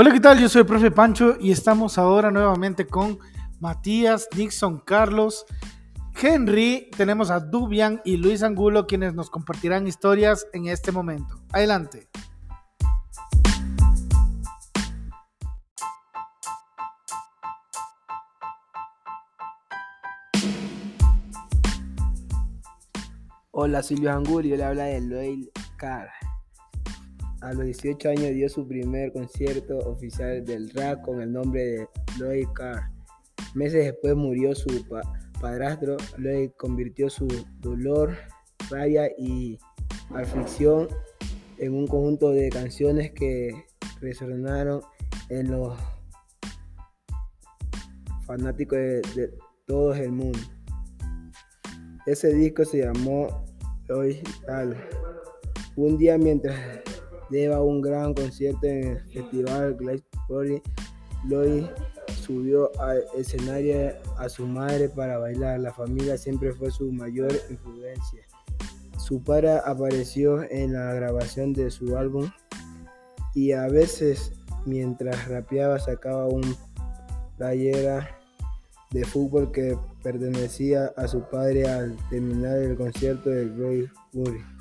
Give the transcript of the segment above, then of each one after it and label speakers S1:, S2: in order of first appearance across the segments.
S1: Hola, ¿qué tal? Yo soy el profe Pancho y estamos ahora nuevamente con Matías, Nixon, Carlos, Henry, tenemos a Dubian y Luis Angulo quienes nos compartirán historias en este momento. Adelante.
S2: Hola, Silvio Angulo, yo le habla de Loyal Carr. A los 18 años dio su primer concierto oficial del rap con el nombre de Lloyd Carr. Meses después murió su padrastro. Lloyd convirtió su dolor, rabia y aflicción en un conjunto de canciones que resonaron en los fanáticos de, todo el mundo. Ese disco se llamó Lloyd Carr. Un día mientras lleva un gran concierto en el festival Glastonbury. Lloyd subió al escenario a su madre para bailar. La familia siempre fue su mayor influencia. Su padre apareció en la grabación de su álbum y a veces mientras rapeaba sacaba un playera de fútbol que pertenecía a su padre al terminar el concierto de Glastonbury.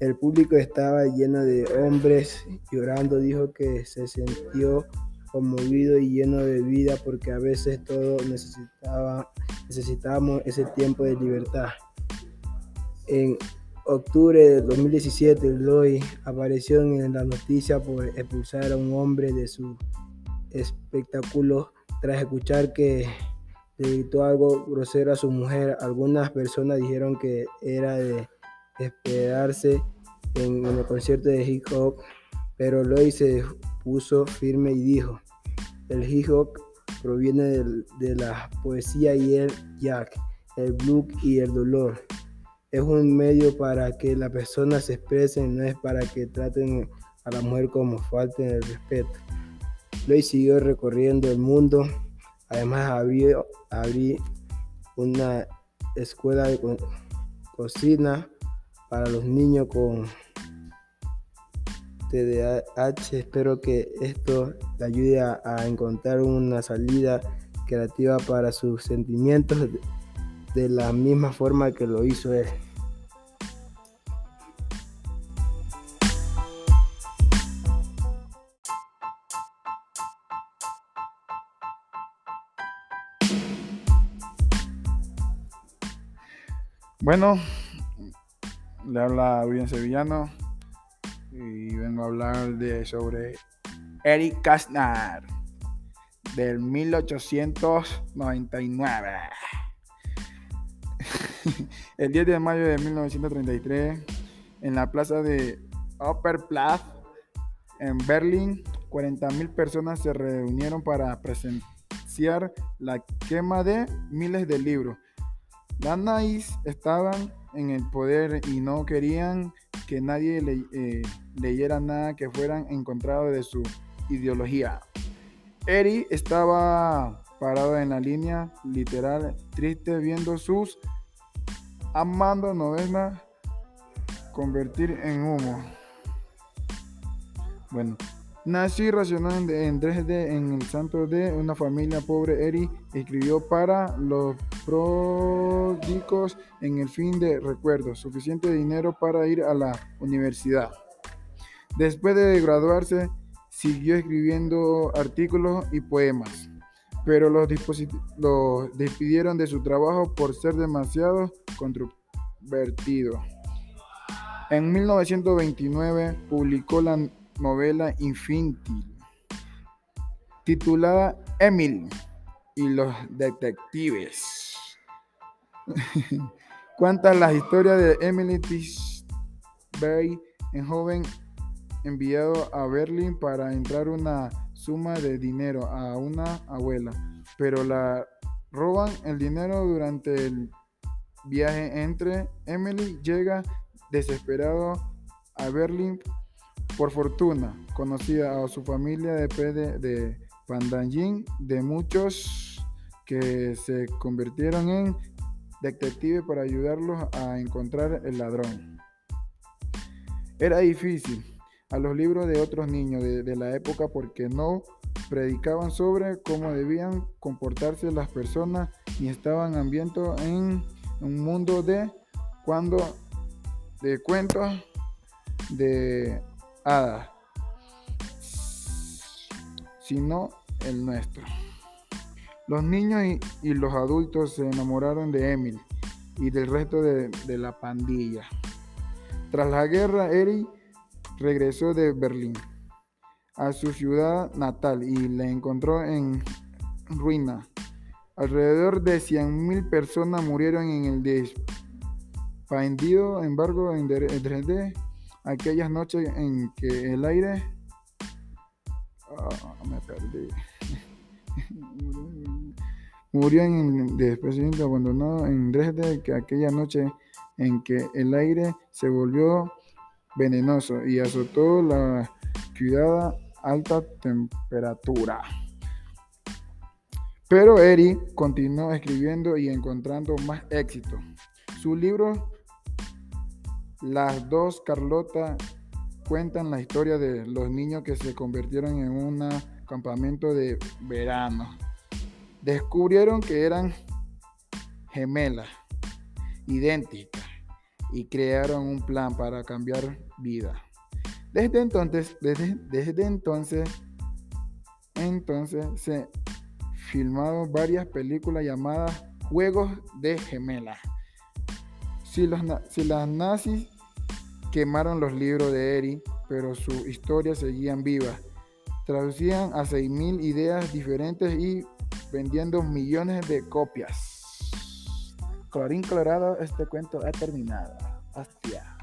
S2: El público estaba lleno de hombres llorando. Dijo que se sintió conmovido y lleno de vida porque a veces todos necesitaba, necesitábamos ese tiempo de libertad. En octubre de 2017, Lloyd apareció en la noticia por expulsar a un hombre de su espectáculo tras escuchar que le gritó algo grosero a su mujer. Algunas personas dijeron que era de esperarse en, el concierto de hip hop, pero Lloyd se puso firme y dijo, el hip hop proviene de, la poesía y el jack, el blues y el dolor. Es un medio para que las personas se expresen, no es para que traten a la mujer como falten el respeto. Lloyd siguió recorriendo el mundo, además abrió, abrí una escuela de cocina para los niños con TDAH. Espero que esto le ayude a, encontrar una salida creativa para sus sentimientos de la misma forma que lo hizo él.
S3: Bueno, le habla bien sevillano y vengo a hablar de sobre Eric Kastner del 1899. El 10 de mayo de 1933, en la plaza de Opperplatz en Berlín, 40.000 personas se reunieron para presenciar la quema de miles de libros. Las estaban en el poder y no querían que nadie eh, leyera nada que fueran encontrado de su ideología. Eri estaba parado en la línea literal, triste viendo sus amando novenas convertir en humo. Bueno, Nací racional en 3D en el santo de una familia pobre. Eri escribió para los pródicos en el fin de recuerdo, suficiente dinero para ir a la universidad. Después de graduarse, siguió escribiendo artículos y poemas, pero los, los despidieron de su trabajo por ser demasiado controvertido. En 1929 publicó la novela infantil titulada Emily y los detectives. Cuenta las historias de Emily Tisbury, en joven enviado a Berlín para entrar una suma de dinero a una abuela, pero la roban el dinero durante el viaje entre Emily llega desesperado a Berlín por fortuna, conocía a su familia de de Pandangin, de muchos que se convirtieron en detectives para ayudarlos a encontrar el ladrón. Era difícil. a los libros de otros niños de, la época porque no predicaban sobre cómo debían comportarse las personas y estaban ambientados en un mundo de cuando de cuentos de sino el nuestro. Los niños y, los adultos se enamoraron de Emil y del resto de, la pandilla. Tras la guerra, Eric regresó de Berlín a su ciudad natal y la encontró en ruina. Alrededor de 100.000 personas murieron en el despendido embargo en Dresde aquellas noches en que el aire ah, me perdí murió en después de abandonado en Dresde que aquella noche en que el aire se volvió venenoso y azotó la ciudad a alta temperatura. Pero Eri continuó escribiendo y encontrando más éxito. Su libro Las dos Carlota cuentan la historia de los niños que se convirtieron en un campamento de verano. Descubrieron que eran gemelas, idénticas, y crearon un plan para cambiar vida. Desde entonces, desde, entonces, entonces se filmaron varias películas llamadas Juegos de Gemelas. Si, los, si las nazis quemaron los libros de Eri, pero su historia seguían vivas. Traducían a 6.000 ideas diferentes y vendiendo millones de copias. Colorín colorado, este cuento ha terminado. Hostia.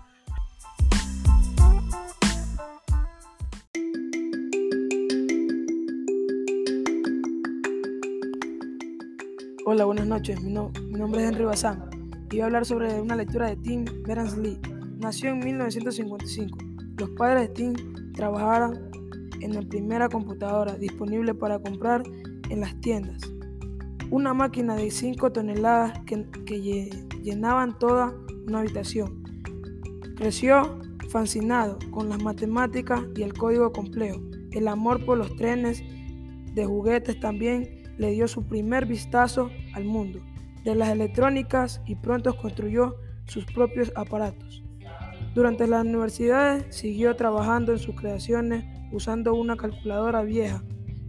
S4: Hola, buenas noches. Mi, nombre es Henry Bazán y hablar sobre una lectura de Tim Berners-Lee. Nació en 1955. Los padres de Tim trabajaron en la primera computadora disponible para comprar en las tiendas una máquina de 5 toneladas que, llenaban toda una habitación. Creció fascinado con las matemáticas y el código complejo. El amor por los trenes de juguetes también le dio su primer vistazo al mundo de las electrónicas y pronto construyó sus propios aparatos. Durante las universidades siguió trabajando en sus creaciones usando una calculadora vieja,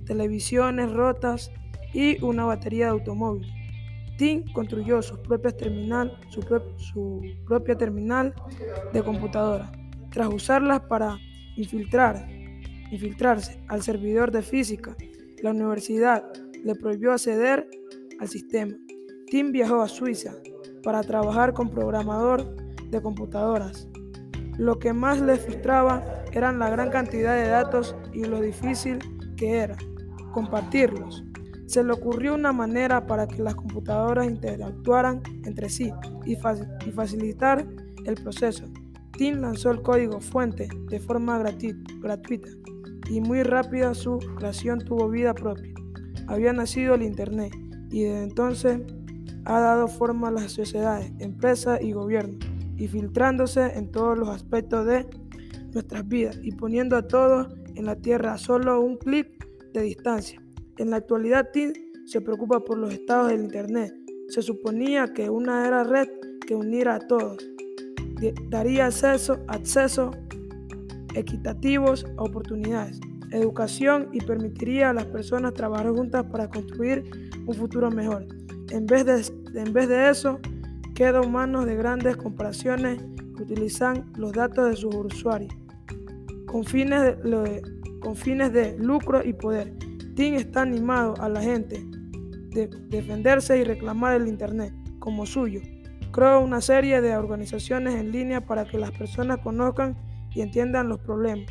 S4: televisiones rotas y una batería de automóvil. Tim construyó su propia terminal, de computadora, tras usarlas para infiltrar, infiltrarse al servidor de física. La universidad le prohibió acceder al sistema. Tim viajó a Suiza para trabajar con programador de computadoras. Lo que más le frustraba eran la gran cantidad de datos y lo difícil que era compartirlos. Se le ocurrió una manera para que las computadoras interactuaran entre sí y, facilitar el proceso. Tim lanzó el código fuente de forma gratuita y muy rápida su creación tuvo vida propia. Había nacido el Internet y desde entonces ha dado forma a las sociedades, empresas y gobiernos, y filtrándose en todos los aspectos de nuestras vidas y poniendo a todos en la Tierra a solo un clic de distancia. En la actualidad, TIN se preocupa por los estados del Internet. Se suponía que una era red que uniera a todos. Daría acceso, acceso equitativos a oportunidades, educación y permitiría a las personas trabajar juntas para construir un futuro mejor. En vez de, en vez de eso, queda en manos de grandes corporaciones que utilizan los datos de sus usuarios con fines de, con fines de lucro y poder. Tim está animado a la gente de defenderse y reclamar el Internet como suyo. Creó una serie de organizaciones en línea para que las personas conozcan y entiendan los problemas.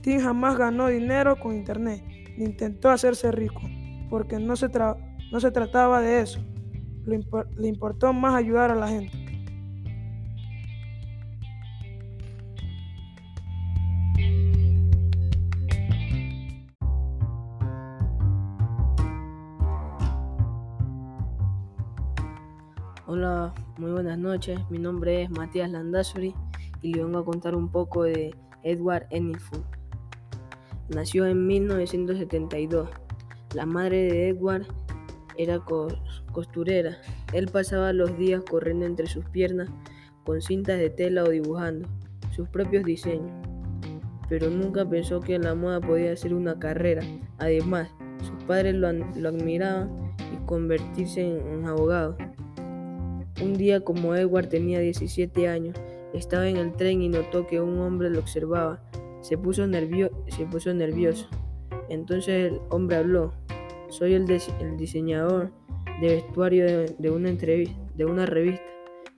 S4: Tim jamás ganó dinero con Internet, ni intentó hacerse rico, porque no se, no se trataba de eso. le importó más ayudar a la gente.
S5: Hola, muy buenas noches. Mi nombre es Matías Landazuri y le vengo a contar un poco de Edward Ennisford. Nació en 1972. La madre de Edward era costurera. Él pasaba los días corriendo entre sus piernas con cintas de tela o dibujando sus propios diseños. Pero nunca pensó que la moda podía ser una carrera. Además, sus padres lo, admiraban y convertirse en, en abogado. Un día como Edward tenía 17 años, estaba en el tren y notó que un hombre lo observaba. Se puso, se puso nervioso. Entonces el hombre habló. Soy el, diseñador de vestuario de, una de una revista.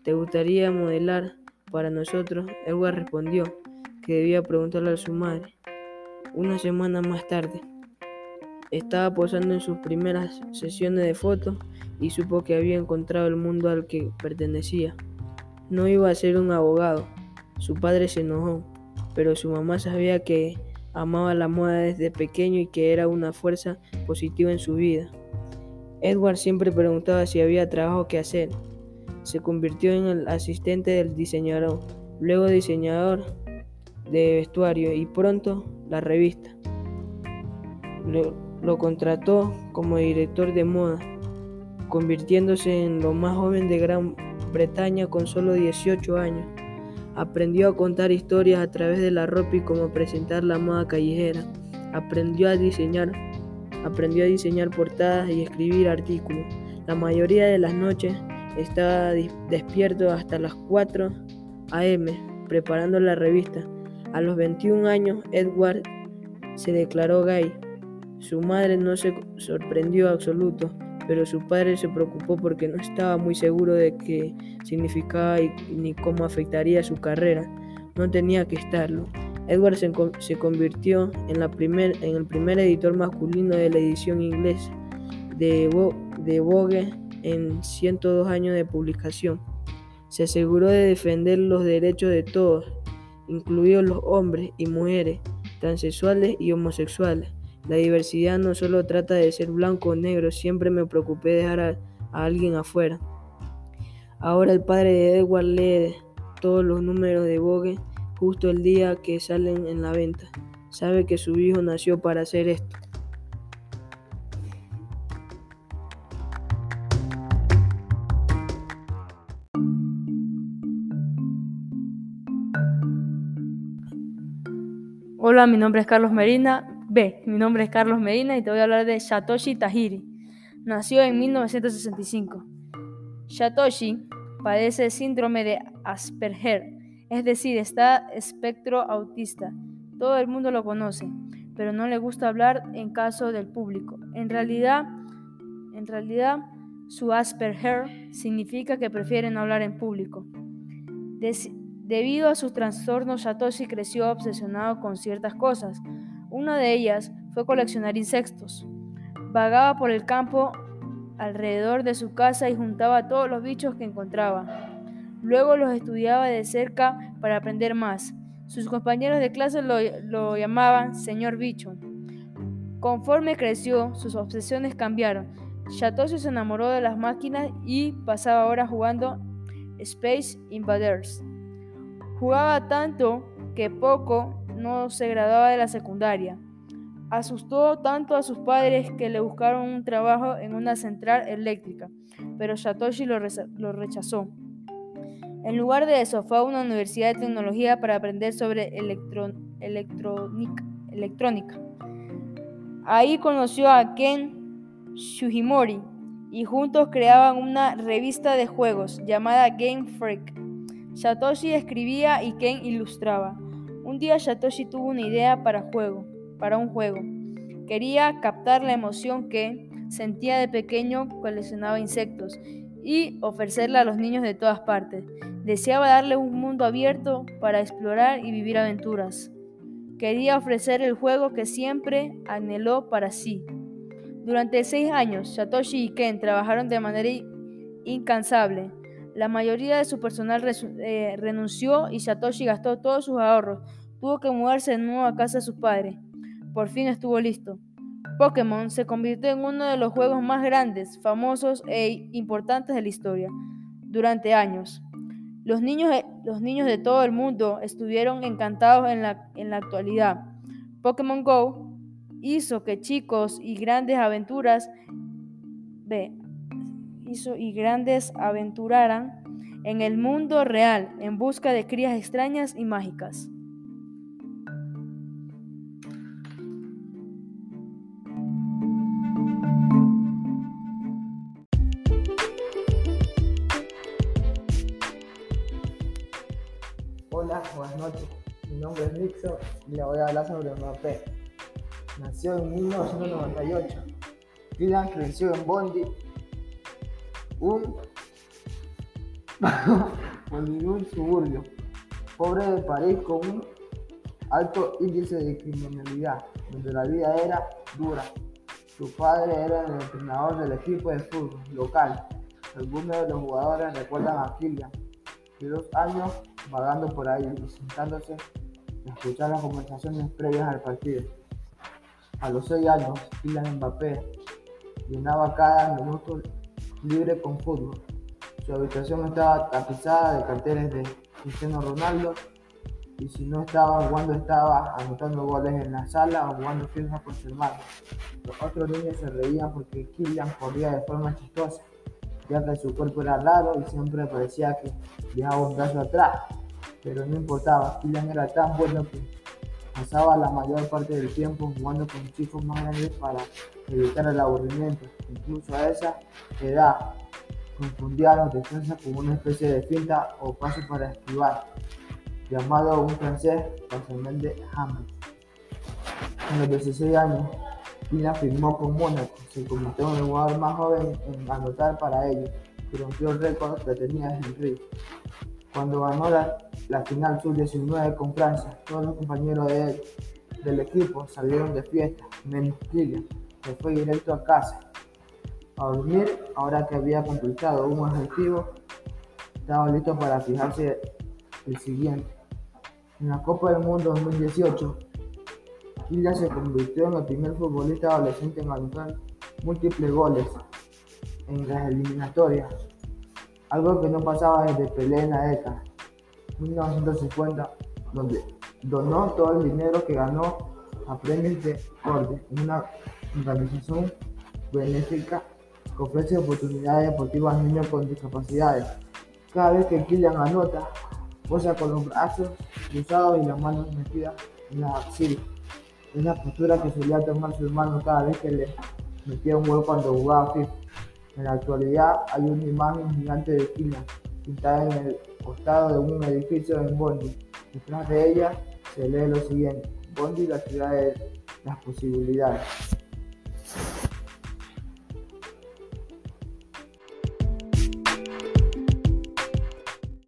S5: ¿Te gustaría modelar para nosotros? Edward respondió que debía preguntarle a su madre. Una semana más tarde, estaba posando en sus primeras sesiones de fotos y supo que había encontrado el mundo al que pertenecía. No iba a ser un abogado. Su padre se enojó, pero su mamá sabía que amaba la moda desde pequeño y que era una fuerza positiva en su vida. Edward siempre preguntaba si había trabajo que hacer. Se convirtió en el asistente del diseñador, luego diseñador de vestuario y pronto la revista. Lo, contrató como director de moda, convirtiéndose en lo más joven de Gran Bretaña con solo 18 años. Aprendió a contar historias a través de la ropa y cómo presentar la moda callejera. Aprendió a diseñar, aprendió a diseñar portadas y escribir artículos. La mayoría de las noches estaba despierto hasta las 4 a.m. preparando la revista. A los 21 años, Edward se declaró gay. Su madre no se sorprendió absoluto pero su padre se preocupó porque no estaba muy seguro de qué significaba y, ni cómo afectaría su carrera. No tenía que estarlo. Edward se, convirtió en, el primer editor masculino de la edición inglesa de, de Vogue en 102 años de publicación. Se aseguró de defender los derechos de todos, incluidos los hombres y mujeres, transexuales y homosexuales la diversidad no solo trata de ser blanco o negro, siempre me preocupé de dejar a, alguien afuera. Ahora el padre de Edward lee todos los números de Vogue justo el día que salen en la venta. Sabe que su hijo nació para hacer esto.
S6: Hola, mi nombre es Carlos Merina, B. Mi nombre es Carlos Medina y te voy a hablar de Satoshi Tajiri. Nació en 1965. Satoshi padece síndrome de Asperger, es decir, está espectro autista. Todo el mundo lo conoce, pero no le gusta hablar en caso del público. En realidad, en realidad su Asperger significa que prefiere no hablar en público. debido a sus trastornos, Satoshi creció obsesionado con ciertas cosas una de ellas fue coleccionar insectos. Vagaba por el campo alrededor de su casa y juntaba todos los bichos que encontraba. Luego los estudiaba de cerca para aprender más. Sus compañeros de clase lo, llamaban señor bicho. Conforme creció, sus obsesiones cambiaron. Satoshi se enamoró de las máquinas y pasaba horas jugando Space Invaders. Jugaba tanto que poco no se graduaba de la secundaria. Asustó tanto a sus padres que le buscaron un trabajo en una central eléctrica, pero Satoshi lo, rechazó. En lugar de eso, fue a una universidad de tecnología para aprender sobre electrónica. Ahí conoció a Ken Sugimori y juntos creaban una revista de juegos llamada Game Freak. Satoshi escribía y Ken ilustraba. Un día Satoshi tuvo una idea para, juego, para un juego. Quería captar la emoción que sentía de pequeño coleccionaba insectos y ofrecerla a los niños de todas partes. Deseaba darle un mundo abierto para explorar y vivir aventuras. Quería ofrecer el juego que siempre anheló para sí. Durante seis años, Satoshi y Ken trabajaron de manera incansable la mayoría de su personal eh, renunció y Satoshi gastó todos sus ahorros. Tuvo que mudarse de nuevo a casa de sus padres. Por fin estuvo listo. Pokémon se convirtió en uno de los juegos más grandes, famosos e importantes de la historia durante años. Los niños, los niños de todo el mundo estuvieron encantados en la, en la actualidad. Pokémon Go hizo que chicos y grandes aventuras ve, y grandes aventuraran en el mundo real en busca de crías extrañas y mágicas.
S7: Hola, buenas noches. Mi nombre es Nixon y le voy a hablar sobre Mbappé. Nació en 1998. Kylian creció en Bondi, un, suburbio pobre de París con un alto índice de criminalidad, donde la vida era dura. Su padre era el entrenador del equipo de fútbol local. Algunos de los jugadores recuerdan a Kylian, de dos años vagando por ahí y sentándose a escuchar las conversaciones previas al partido. A los seis años, Kylian Mbappé llenaba cada minuto libre con fútbol. Su habitación estaba tapizada de carteles de Cristiano Ronaldo y si no estaba jugando estaba anotando goles en la sala o jugando FIFA con su hermano. Los otros niños se reían porque Kylian corría de forma chistosa, ya que su cuerpo era raro y siempre parecía que dejaba un brazo atrás. Pero no importaba, Kylian era tan bueno que pasaba la mayor parte del tiempo jugando con chicos más grandes para evitar el aburrimiento. Incluso a esa edad confundía a los con una especie de finta o paso para esquivar, llamado un francés parcialmente Hamlet. A los 16 años, Pina firmó con Mónaco, se convirtió en el jugador más joven en anotar para ellos, y rompió el récord que tenía Henry. Cuando ganó la, final sub-19 con Francia, todos los compañeros del equipo salieron de fiesta, menos Kylian, que fue directo a casa. A dormir, ahora que había completado un objetivo, estaba listo para fijarse el siguiente. En la Copa del Mundo 2018, Kylian se convirtió en el primer futbolista adolescente en anotar múltiples goles en las eliminatorias, algo que no pasaba desde Pelé en la década 1950, donde donó todo el dinero que ganó a premios de Orde, una organización benéfica que ofrece oportunidades deportivas a niños con discapacidades. Cada vez que Kylian anota, posa con los brazos cruzados y las manos metidas en la axila. Es la postura que solía tomar su hermano cada vez que le metía un gol cuando jugaba FIFA. En la actualidad hay una imagen gigante de Kylian pintada en el costado de un edificio en Bondi. Detrás de ella se lee lo siguiente, Bondi, la ciudad de las posibilidades.